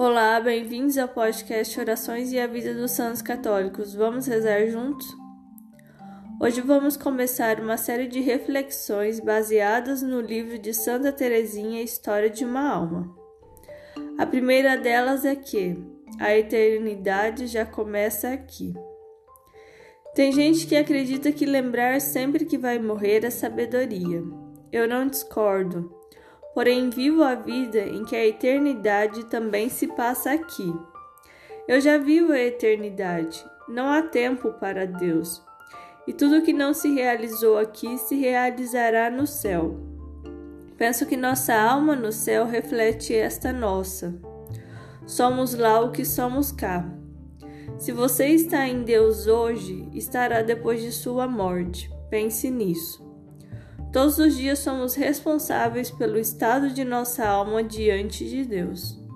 Olá, bem-vindos ao podcast Orações e a Vida dos Santos Católicos. Vamos rezar juntos? Hoje vamos começar uma série de reflexões baseadas no livro de Santa Teresinha, História de uma Alma. A primeira delas é que a eternidade já começa aqui. Tem gente que acredita que lembrar sempre que vai morrer é sabedoria. Eu não discordo porém vivo a vida em que a eternidade também se passa aqui. Eu já vivo a eternidade, não há tempo para Deus, e tudo que não se realizou aqui se realizará no céu. Penso que nossa alma no céu reflete esta nossa. Somos lá o que somos cá. Se você está em Deus hoje, estará depois de sua morte. Pense nisso. Todos os dias somos responsáveis pelo estado de nossa alma diante de Deus.